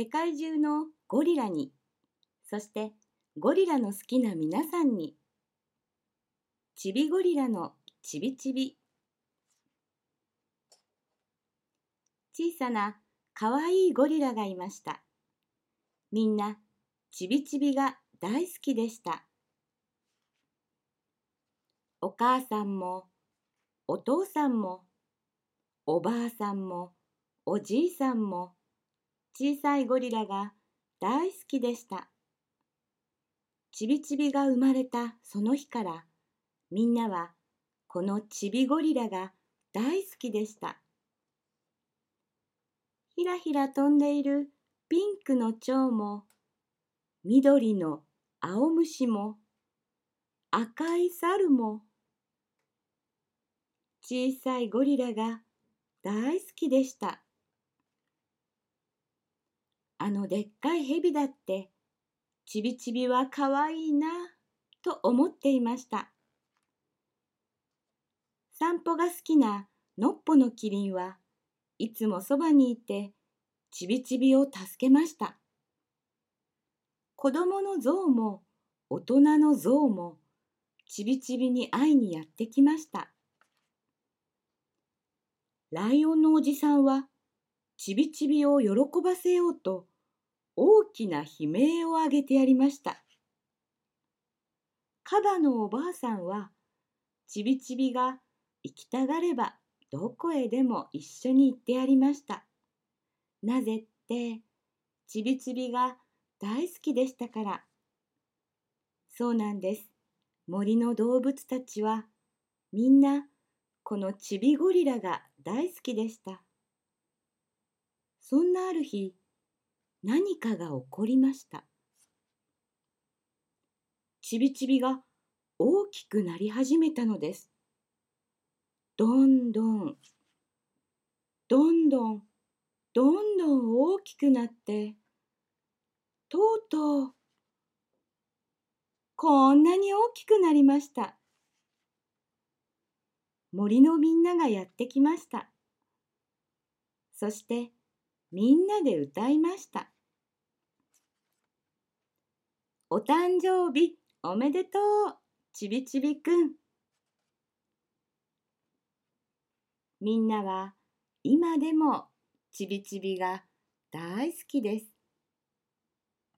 世界中のゴリラに、そしてゴリラの好きな皆さんに、ちびゴリラのちびちび。小さなかわいいゴリラがいました。みんなちびちびが大好きでした。お母さんもお父さんもおばあさんもおじいさんも小さいゴリラが大好きでした。ちびちびが生まれたその日からみんなはこのちびゴリラが大好きでした。ひらひら飛んでいるピンクの蝶も緑の青虫も赤い猿も小さいゴリラが大好きでした。あのでっかい蛇だってちびちびはかわいいなと思っていました。散歩が好きなのっぽのキリンはいつもそばにいてちびちびを助けました。子供のゾウも大人のゾウもちびちびに会いにやってきました。ライオンのおじさんはちびちびを喜ばせようと大きな悲鳴を上げてやりました。カバのおばあさんはちびちびが行きたがればどこへでも一緒に行ってやりました。なぜってちびちびが大好きでしたから。そうなんです。森の動物たちはみんなこのちびゴリラが大好きでした。そんなある日、何かが起こりました。ちびちびが大きくなり始めたのです。どんどん、どんどん、どんどん大きくなって、とうとう、こんなに大きくなりました。森のみんながやってきました。そしてみんなで歌いました。お誕生日おめでとうちびちびくん。みんなは今でもちびちびが大好きです。